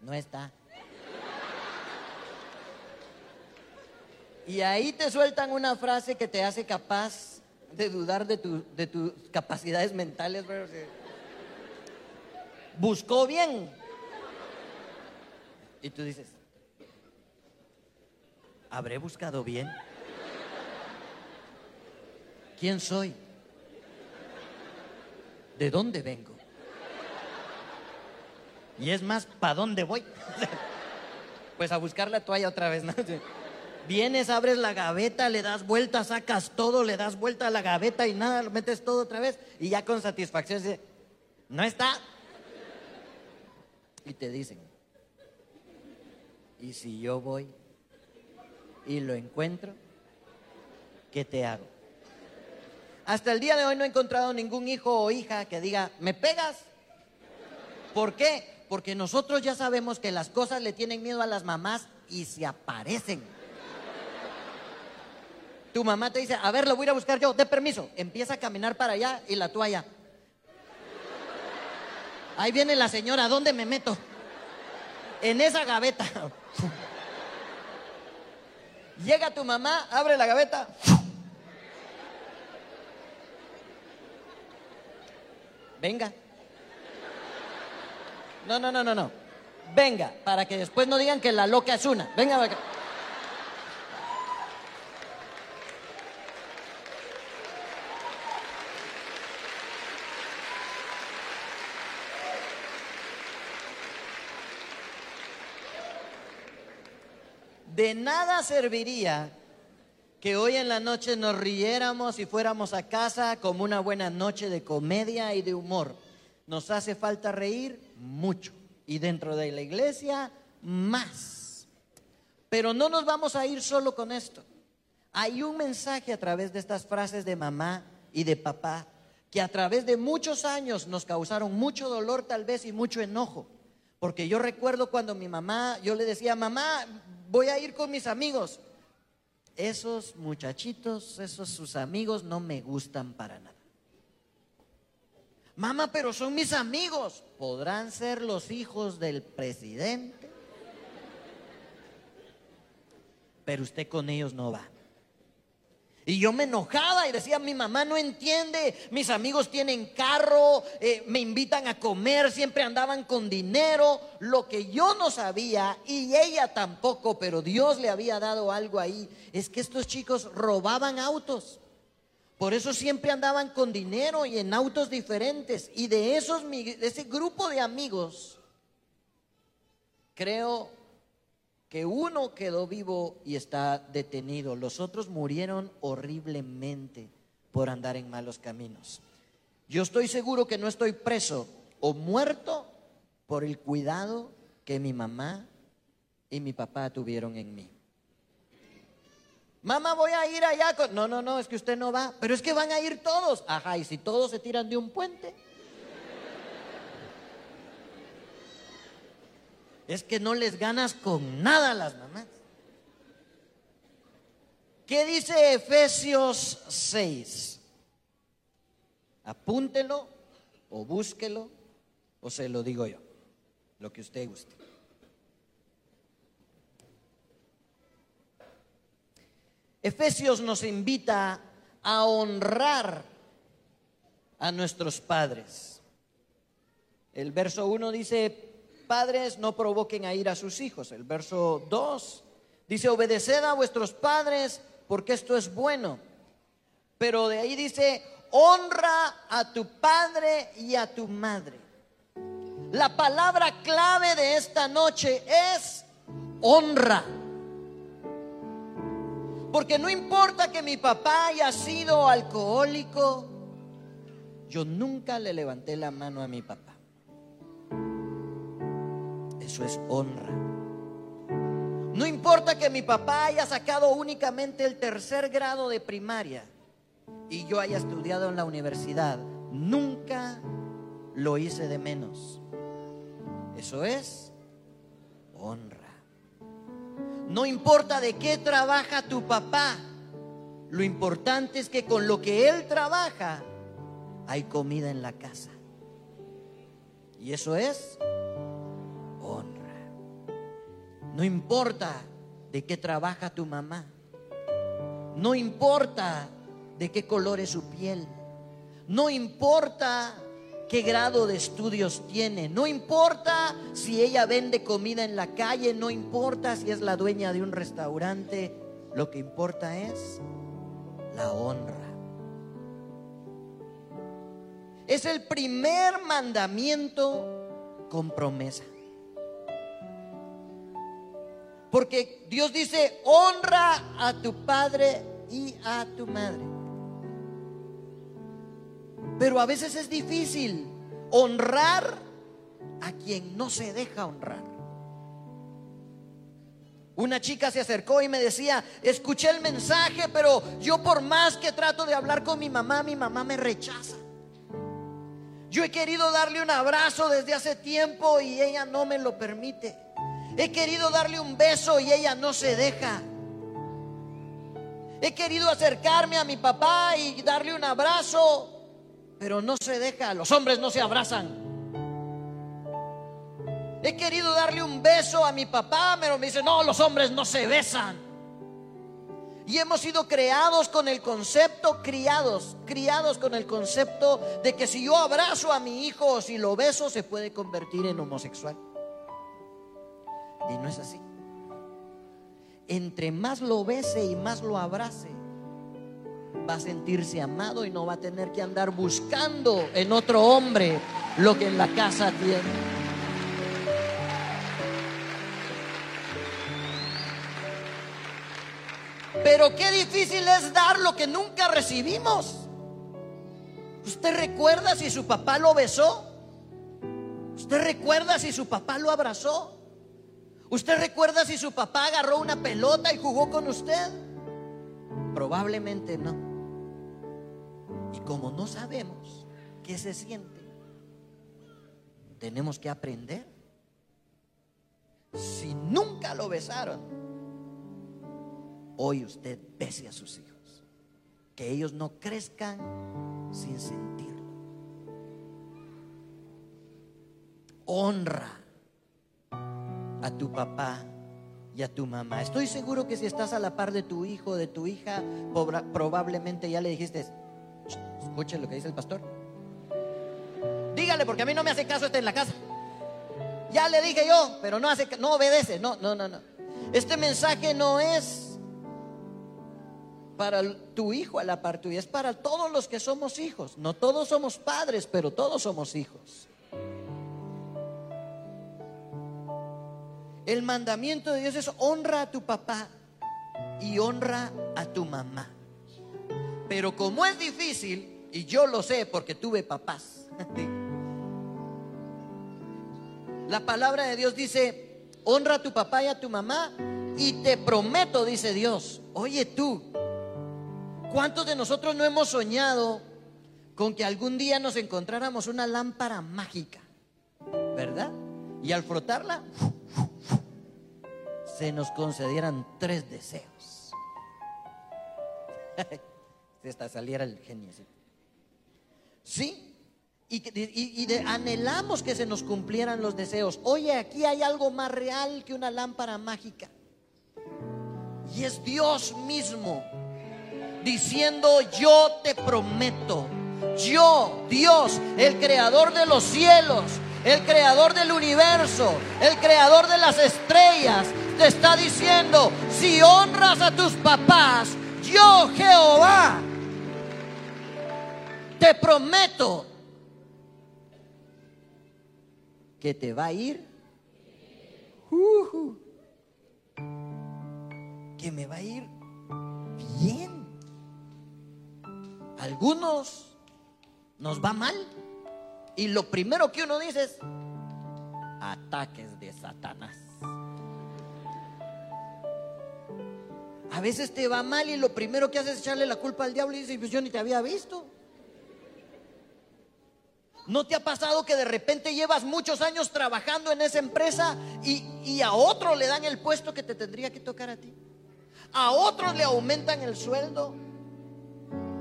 No está. Y ahí te sueltan una frase que te hace capaz de dudar de, tus capacidades mentales. Buscó bien. Y tú dices, ¿habré buscado bien? ¿Quién soy? ¿De dónde vengo? Y es más, ¿para dónde voy? pues a buscar la toalla otra vez, ¿no? Vienes, abres la gaveta, le das vuelta, sacas todo, le das vuelta a la gaveta y nada, lo metes todo otra vez y ya con satisfacción dice, no está. Y te dicen, ¿y si yo voy y lo encuentro, qué te hago? Hasta el día de hoy no he encontrado ningún hijo o hija que diga, ¿me pegas? ¿Por qué? Porque nosotros ya sabemos que las cosas le tienen miedo a las mamás y se aparecen. Tu mamá te dice, a ver, lo voy a ir a buscar yo, de permiso. Empieza a caminar para allá y la toalla. Ahí viene la señora, ¿dónde me meto? En esa gaveta. Llega tu mamá, abre la gaveta. Venga. No, no, no, no, no. Venga, para que después no digan que la loca es una. Venga, venga. De nada serviría que hoy en la noche nos riéramos y fuéramos a casa como una buena noche de comedia y de humor. Nos hace falta reír mucho y dentro de la iglesia más. Pero no nos vamos a ir solo con esto. Hay un mensaje a través de estas frases de mamá y de papá que a través de muchos años nos causaron mucho dolor tal vez y mucho enojo. Porque yo recuerdo cuando mi mamá, yo le decía, mamá, voy a ir con mis amigos. Esos muchachitos, esos sus amigos no me gustan para nada. Mamá, pero son mis amigos. ¿Podrán ser los hijos del presidente? Pero usted con ellos no va. Y yo me enojaba y decía, mi mamá no entiende, mis amigos tienen carro, eh, me invitan a comer, siempre andaban con dinero. Lo que yo no sabía, y ella tampoco, pero Dios le había dado algo ahí, es que estos chicos robaban autos. Por eso siempre andaban con dinero y en autos diferentes. Y de, esos, de ese grupo de amigos, creo que uno quedó vivo y está detenido. Los otros murieron horriblemente por andar en malos caminos. Yo estoy seguro que no estoy preso o muerto por el cuidado que mi mamá y mi papá tuvieron en mí. Mamá, voy a ir allá. Con... No, no, no, es que usted no va. Pero es que van a ir todos. Ajá, y si todos se tiran de un puente. Es que no les ganas con nada a las mamás. ¿Qué dice Efesios 6? Apúntelo o búsquelo o se lo digo yo, lo que usted guste. Efesios nos invita a honrar a nuestros padres. El verso 1 dice, padres no provoquen a ir a sus hijos. El verso 2 dice, obedeced a vuestros padres porque esto es bueno. Pero de ahí dice, honra a tu padre y a tu madre. La palabra clave de esta noche es honra. Porque no importa que mi papá haya sido alcohólico, yo nunca le levanté la mano a mi papá. Eso es honra. No importa que mi papá haya sacado únicamente el tercer grado de primaria y yo haya estudiado en la universidad, nunca lo hice de menos. Eso es honra. No importa de qué trabaja tu papá, lo importante es que con lo que él trabaja hay comida en la casa. Y eso es honra. No importa de qué trabaja tu mamá. No importa de qué color es su piel. No importa qué grado de estudios tiene. No importa si ella vende comida en la calle. No importa si es la dueña de un restaurante. Lo que importa es la honra. Es el primer mandamiento con promesa. Porque Dios dice, honra a tu padre y a tu madre. Pero a veces es difícil honrar a quien no se deja honrar. Una chica se acercó y me decía, escuché el mensaje, pero yo por más que trato de hablar con mi mamá, mi mamá me rechaza. Yo he querido darle un abrazo desde hace tiempo y ella no me lo permite. He querido darle un beso y ella no se deja. He querido acercarme a mi papá y darle un abrazo, pero no se deja. Los hombres no se abrazan. He querido darle un beso a mi papá, pero me dice, no, los hombres no se besan. Y hemos sido creados con el concepto, criados, criados con el concepto de que si yo abrazo a mi hijo o si lo beso se puede convertir en homosexual. Y no es así. Entre más lo bese y más lo abrace, va a sentirse amado y no va a tener que andar buscando en otro hombre lo que en la casa tiene. Pero qué difícil es dar lo que nunca recibimos. ¿Usted recuerda si su papá lo besó? ¿Usted recuerda si su papá lo abrazó? ¿Usted recuerda si su papá agarró una pelota y jugó con usted? Probablemente no. Y como no sabemos qué se siente, tenemos que aprender. Si nunca lo besaron, hoy usted bese a sus hijos. Que ellos no crezcan sin sentirlo. Honra a tu papá a tu mamá. Estoy seguro que si estás a la par de tu hijo, de tu hija, probablemente ya le dijiste, escuche lo que dice el pastor. Dígale, porque a mí no me hace caso este en la casa. Ya le dije yo, pero no hace, no obedece. No, no, no, no. Este mensaje no es para tu hijo a la par tuya, es para todos los que somos hijos. No todos somos padres, pero todos somos hijos. El mandamiento de Dios es honra a tu papá y honra a tu mamá. Pero como es difícil, y yo lo sé porque tuve papás, la palabra de Dios dice, honra a tu papá y a tu mamá y te prometo, dice Dios, oye tú, ¿cuántos de nosotros no hemos soñado con que algún día nos encontráramos una lámpara mágica? ¿Verdad? Y al frotarla, se nos concedieran tres deseos. Hasta saliera el genio. Sí. Y, anhelamos que se nos cumplieran los deseos. Oye, aquí hay algo más real que una lámpara mágica. Y es Dios mismo diciendo, yo te prometo, yo, Dios, el creador de los cielos, el creador del universo, el creador de las estrellas, te está diciendo, si honras a tus papás, yo Jehová, te prometo que te va a ir, que me va a ir bien. Algunos nos va mal. Y lo primero que uno dice es ataques de Satanás. A veces te va mal y lo primero que haces es echarle la culpa al diablo y dices, pues yo ni te había visto. ¿No te ha pasado que de repente llevas muchos años trabajando en esa empresa y, y, a otro le dan el puesto que te tendría que tocar a ti? A otros le aumentan el sueldo.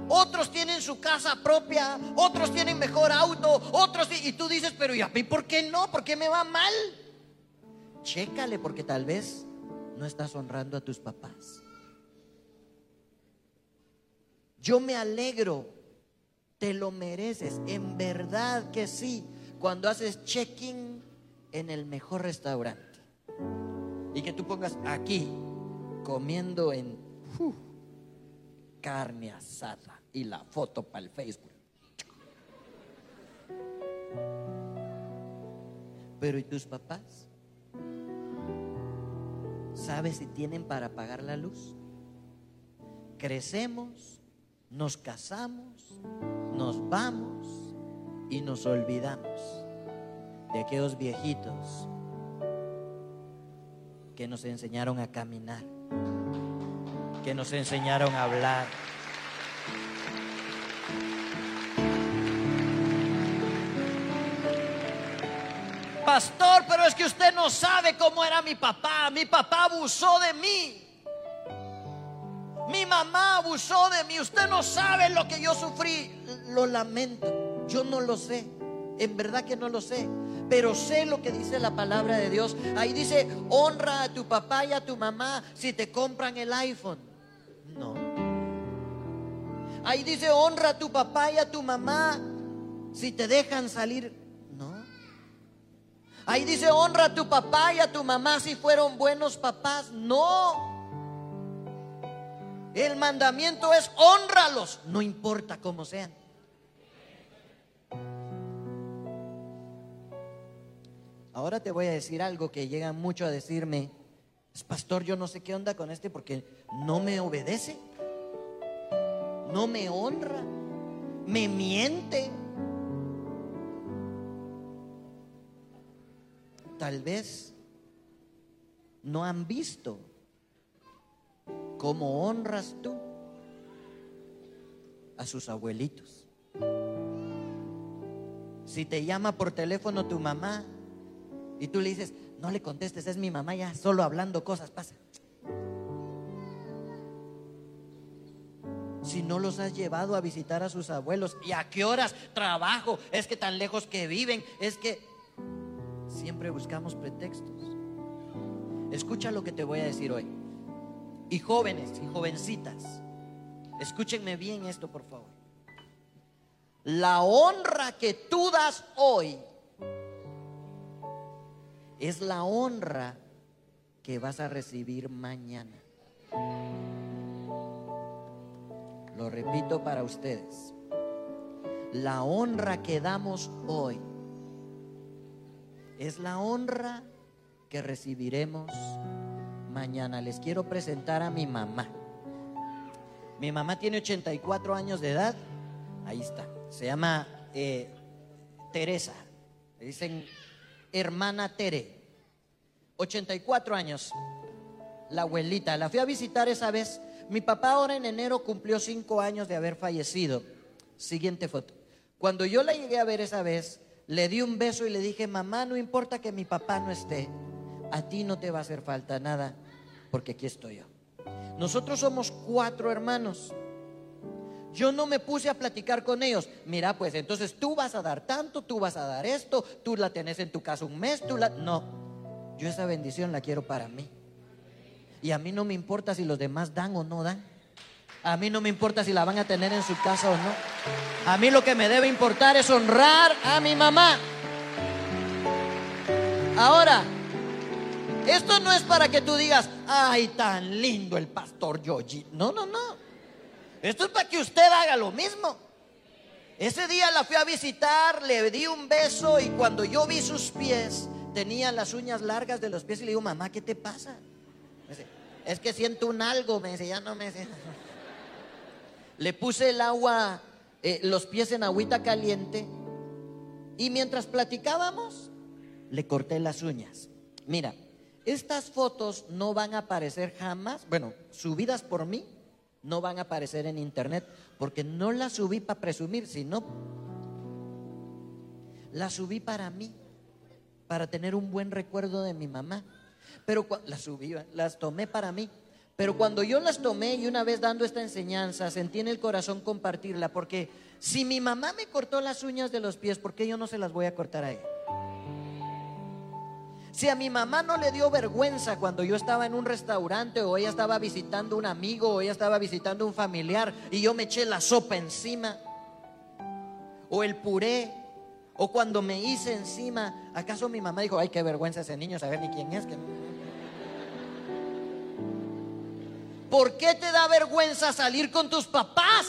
Otros tienen su casa propia, otros tienen mejor auto, otros y tú dices, pero ¿y por qué no? ¿Por qué me va mal? Chécale porque tal vez no estás honrando a tus papás. Yo me alegro te lo mereces, en verdad que sí, cuando haces check-in en el mejor restaurante. Y que tú pongas aquí, comiendo en carne asada y la foto para el Facebook. Pero ¿y tus papás? ¿Sabes si tienen para pagar la luz? Crecemos, nos casamos, nos vamos y nos olvidamos de aquellos viejitos que nos enseñaron a caminar, que nos enseñaron a hablar. Pastor, pero es que usted no sabe cómo era mi papá. Mi papá abusó de mí. Mi mamá abusó de mí. Usted no sabe lo que yo sufrí. Lo lamento. Yo no lo sé. En verdad que no lo sé. Pero sé lo que dice la palabra de Dios. Ahí dice, honra a tu papá y a tu mamá si te compran el iPhone. No. Ahí dice, honra a tu papá y a tu mamá si te dejan salir. Ahí dice, honra a tu papá y a tu mamá si fueron buenos papás. No. El mandamiento es honralos, no importa cómo sean. Ahora te voy a decir algo que llega mucho a decirme, pastor, yo no sé qué onda con este porque no me obedece, no me honra, me miente. Tal vez no han visto ¿Cómo honras tú a sus abuelitos? Si te llama por teléfono tu mamá y tú le dices, no le contestes, es mi mamá ya solo hablando cosas, pasa. Si no los has llevado a visitar a sus abuelos, ¿y a qué horas trabajo? Es que tan lejos que viven, es que siempre buscamos pretextos. Escucha lo que te voy a decir hoy y jóvenes y jovencitas, escúchenme bien esto por favor. La honra que tú das hoy es la honra que vas a recibir mañana. Lo repito para ustedes. La honra que damos hoy es la honra que recibiremos mañana. Les quiero presentar a mi mamá. Mi mamá tiene 84 años de edad. Ahí está. Se llama eh, Teresa. Le dicen hermana Tere. 84 años. La abuelita. La fui a visitar esa vez. Mi papá ahora en enero cumplió 5 años de haber fallecido. Siguiente foto. Cuando yo la llegué a ver esa vez, le di un beso y le dije, mamá, no importa que mi papá no esté a ti no te va a hacer falta nada, porque aquí estoy yo. Nosotros somos cuatro hermanos. Yo no me puse a platicar con ellos. Mira, pues entonces tú vas a dar tanto, tú vas a dar esto, tú la tenés en tu casa un mes, tú la... No, yo esa bendición la quiero para mí. Y a mí no me importa si los demás dan o no dan. A mí no me importa si la van a tener en su casa o no. A mí lo que me debe importar es honrar a mi mamá. Ahora, esto no es para que tú digas, ay, tan lindo el pastor Yogi. No, no, no. Esto es para que usted haga lo mismo. Ese día la fui a visitar, le di un beso y cuando yo vi sus pies, tenía las uñas largas de los pies y le digo, mamá, ¿qué te pasa? es que siento un algo, me dice, ya no me le puse el agua, eh, los pies en agüita caliente y mientras platicábamos, le corté las uñas. Mira, estas fotos no van a aparecer jamás, bueno, subidas por mí, no van a aparecer en internet, porque no las subí para presumir, sino las subí para mí, para tener un buen recuerdo de mi mamá. Pero las subí, las tomé para mí. Pero cuando yo las tomé y una vez dando esta enseñanza, sentí en el corazón compartirla, porque si mi mamá me cortó las uñas de los pies, ¿por qué yo no se las voy a cortar a ella? Si a mi mamá no le dio vergüenza cuando yo estaba en un restaurante o ella estaba visitando un amigo o ella estaba visitando un familiar y yo me eché la sopa encima o el puré o cuando me hice encima, ¿acaso mi mamá dijo, ay, qué vergüenza ese niño, saber ni quién es? ¿Por qué te da vergüenza salir con tus papás?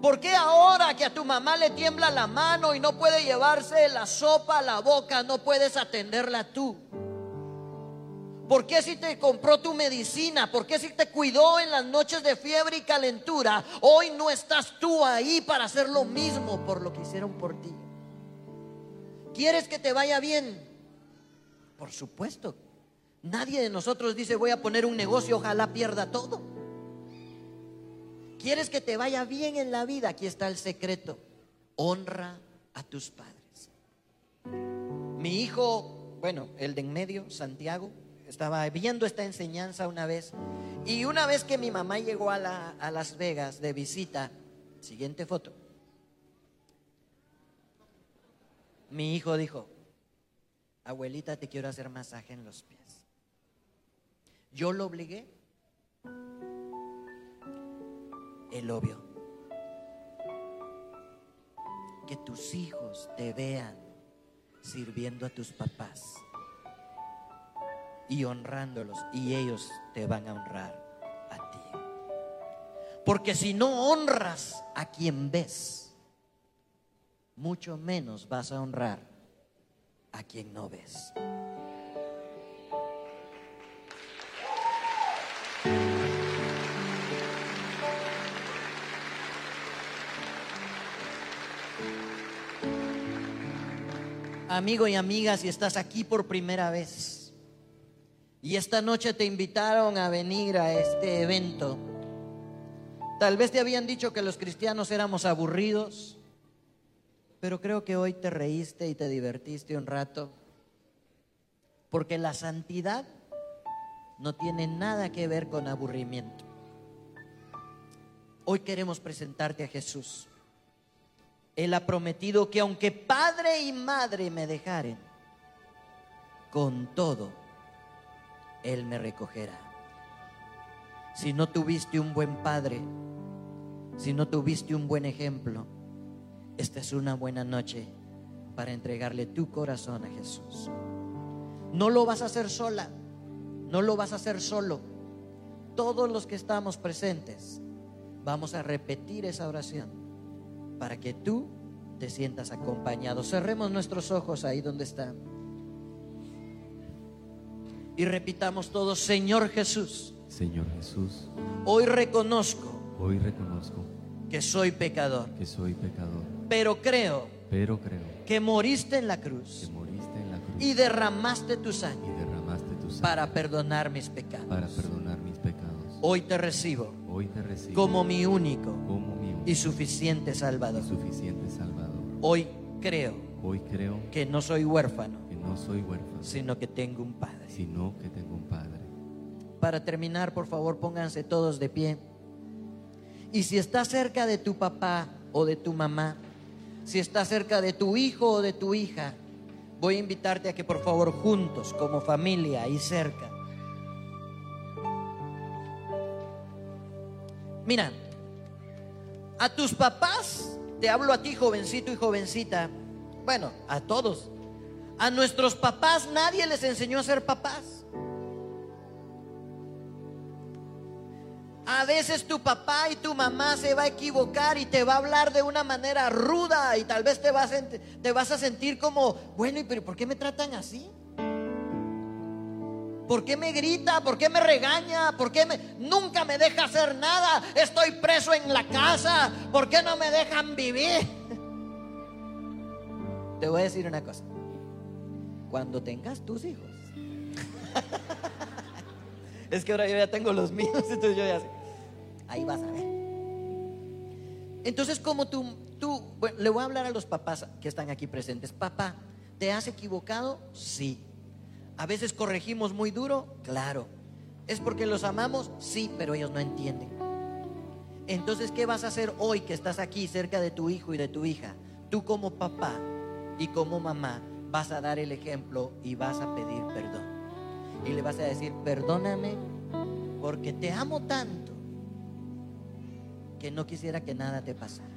¿Por qué ahora que a tu mamá le tiembla la mano y no puede llevarse la sopa a la boca, no puedes atenderla tú? ¿Por qué si te compró tu medicina? ¿Por qué si te cuidó en las noches de fiebre y calentura? Hoy no estás tú ahí para hacer lo mismo por lo que hicieron por ti. ¿Quieres que te vaya bien? Por supuesto Nadie de nosotros dice voy a poner un negocio, ojalá pierda todo. ¿Quieres que te vaya bien en la vida? Aquí está el secreto. Honra a tus padres. Mi hijo, bueno, el de en medio, Santiago, estaba viendo esta enseñanza una vez. Y una vez que mi mamá llegó a, a Las Vegas de visita, siguiente foto, mi hijo dijo, abuelita, te quiero hacer masaje en los pies. Yo lo obligué. El obvio. Que tus hijos te vean sirviendo a tus papás y honrándolos y ellos te van a honrar a ti. Porque si no honras a quien ves, mucho menos vas a honrar a quien no ves. Amigo y amiga, si estás aquí por primera vez y esta noche te invitaron a venir a este evento, tal vez te habían dicho que los cristianos éramos aburridos, pero creo que hoy te reíste y te divertiste un rato, porque la santidad no tiene nada que ver con aburrimiento. Hoy queremos presentarte a Jesús. Él ha prometido que aunque padre y madre me dejaren, con todo, Él me recogerá. Si no tuviste un buen padre, si no tuviste un buen ejemplo, esta es una buena noche para entregarle tu corazón a Jesús. No lo vas a hacer sola, no lo vas a hacer solo. Todos los que estamos presentes vamos a repetir esa oración para que tú te sientas acompañado. Cerremos nuestros ojos ahí donde están. Y repitamos todos, Señor Jesús. Señor Jesús. Hoy reconozco. Hoy reconozco que soy pecador. Que soy pecador. Pero creo. Pero creo que moriste en la cruz. Que moriste en la cruz. Y derramaste tu sangre. Y derramaste tu sangre para perdonar mis pecados. Para perdonar mis pecados. Hoy te recibo. Hoy te recibo como mi único. Como y suficiente Salvador. suficiente Salvador. Hoy creo, hoy creo que no soy huérfano, que no soy huérfano, sino que tengo un padre. Sino que tengo un padre. Para terminar, por favor, pónganse todos de pie. Y si estás cerca de tu papá o de tu mamá, si estás cerca de tu hijo o de tu hija, voy a invitarte a que por favor juntos, como familia y cerca, Mira, a tus papás, te hablo a ti jovencito y jovencita, bueno, a todos. A nuestros papás nadie les enseñó a ser papás. A veces tu papá y tu mamá se va a equivocar y te va a hablar de una manera ruda y tal vez te vas a, te vas a sentir como, bueno, ¿y pero por qué me tratan así? ¿Por qué me grita? ¿Por qué me regaña? ¿Por qué nunca me deja hacer nada? Estoy preso en la casa. ¿Por qué no me dejan vivir? Te voy a decir una cosa. Cuando tengas tus hijos. es que ahora yo ya tengo los míos, entonces yo ya sé. Ahí vas a ver. Entonces, como tú, tú, bueno, le voy a hablar a los papás que están aquí presentes. Papá, ¿te has equivocado? Sí. A veces corregimos muy duro, claro. ¿Es porque los amamos? Sí, pero ellos no entienden. Entonces, ¿qué vas a hacer hoy que estás aquí cerca de tu hijo y de tu hija? Tú como papá y como mamá vas a dar el ejemplo y vas a pedir perdón. Y le vas a decir, perdóname porque te amo tanto que no quisiera que nada te pasara.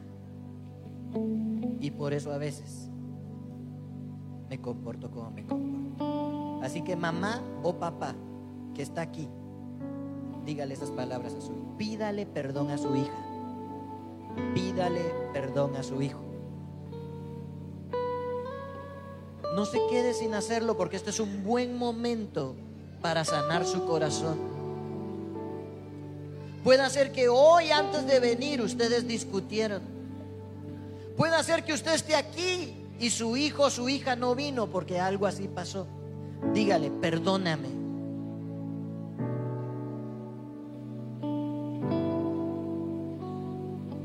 Y por eso a veces me comporto como me comporto. Así que mamá o papá que está aquí, dígale esas palabras a su hijo. Pídale perdón a su hija. Pídale perdón a su hijo. No se quede sin hacerlo porque este es un buen momento para sanar su corazón. Puede ser que hoy antes de venir ustedes discutieron. Puede ser que usted esté aquí y su hijo o su hija no vino porque algo así pasó. Dígale, perdóname.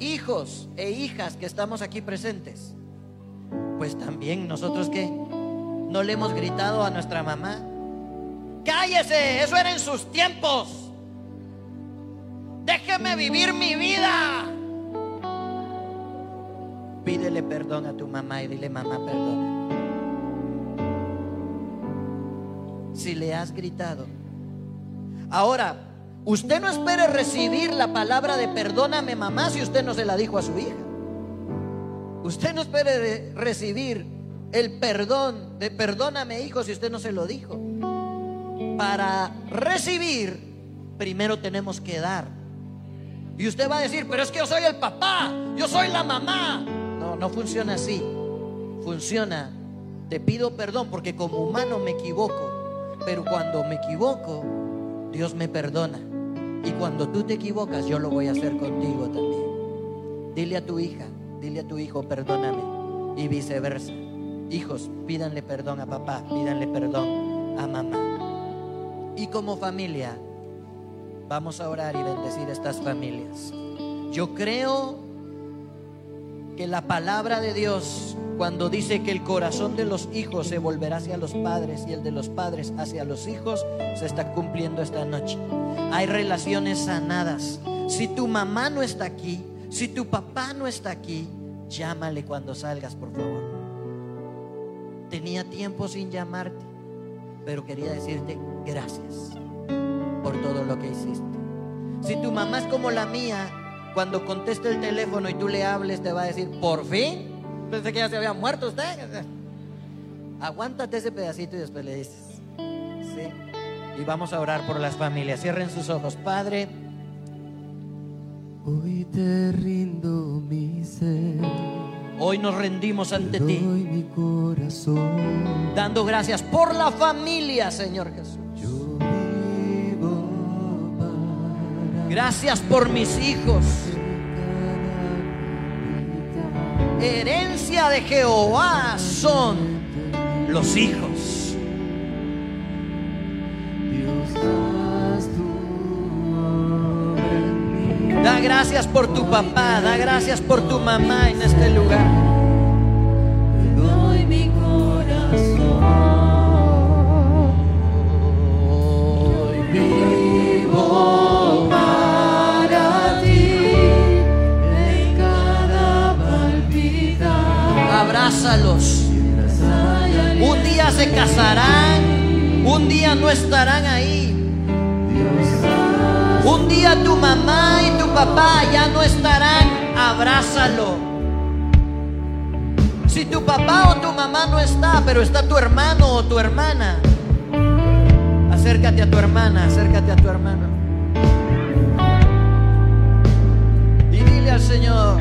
Hijos e hijas que estamos aquí presentes, pues también nosotros que no le hemos gritado a nuestra mamá, cállese, eso era en sus tiempos. Déjeme vivir mi vida. Pídele perdón a tu mamá y dile, mamá, perdona. Si le has gritado. Ahora, usted no espere recibir la palabra de perdóname, mamá, si usted no se la dijo a su hija. Usted no espere recibir el perdón de perdóname, hijo, si usted no se lo dijo. Para recibir, primero tenemos que dar. Y usted va a decir, pero es que yo soy el papá, yo soy la mamá. No, no funciona así. Funciona, te pido perdón porque como humano me equivoco. Pero cuando me equivoco, Dios me perdona. Y cuando tú te equivocas, yo lo voy a hacer contigo también. Dile a tu hija, dile a tu hijo, perdóname. Y viceversa. Hijos, pídanle perdón a papá, pídanle perdón a mamá. Y como familia, vamos a orar y bendecir estas familias. Yo creo que la palabra de Dios, cuando dice que el corazón de los hijos se volverá hacia los padres y el de los padres hacia los hijos, se está cumpliendo esta noche. Hay relaciones sanadas. Si tu mamá no está aquí, si tu papá no está aquí, llámale cuando salgas, por favor. Tenía tiempo sin llamarte, pero quería decirte gracias por todo lo que hiciste. Si tu mamá es como la mía, cuando conteste el teléfono y tú le hables, te va a decir, por fin, pensé que ya se había muerto usted. Aguántate ese pedacito y después le dices, sí. Y vamos a orar por las familias. Cierren sus ojos, Padre. Hoy te rindo mi ser. Hoy nos rendimos ante ti, mi corazón. dando gracias por la familia, Señor Jesús. Gracias por mis hijos. Herencia de Jehová son los hijos. Da gracias por tu papá, da gracias por tu mamá en este lugar. Doy mi corazón. abrázalos. Un día se casarán, un día no estarán ahí. Un día tu mamá y tu papá ya no estarán, abrázalo. Si tu papá o tu mamá no está, pero está tu hermano o tu hermana, acércate a tu hermana, acércate a tu hermano. Y dile al Señor,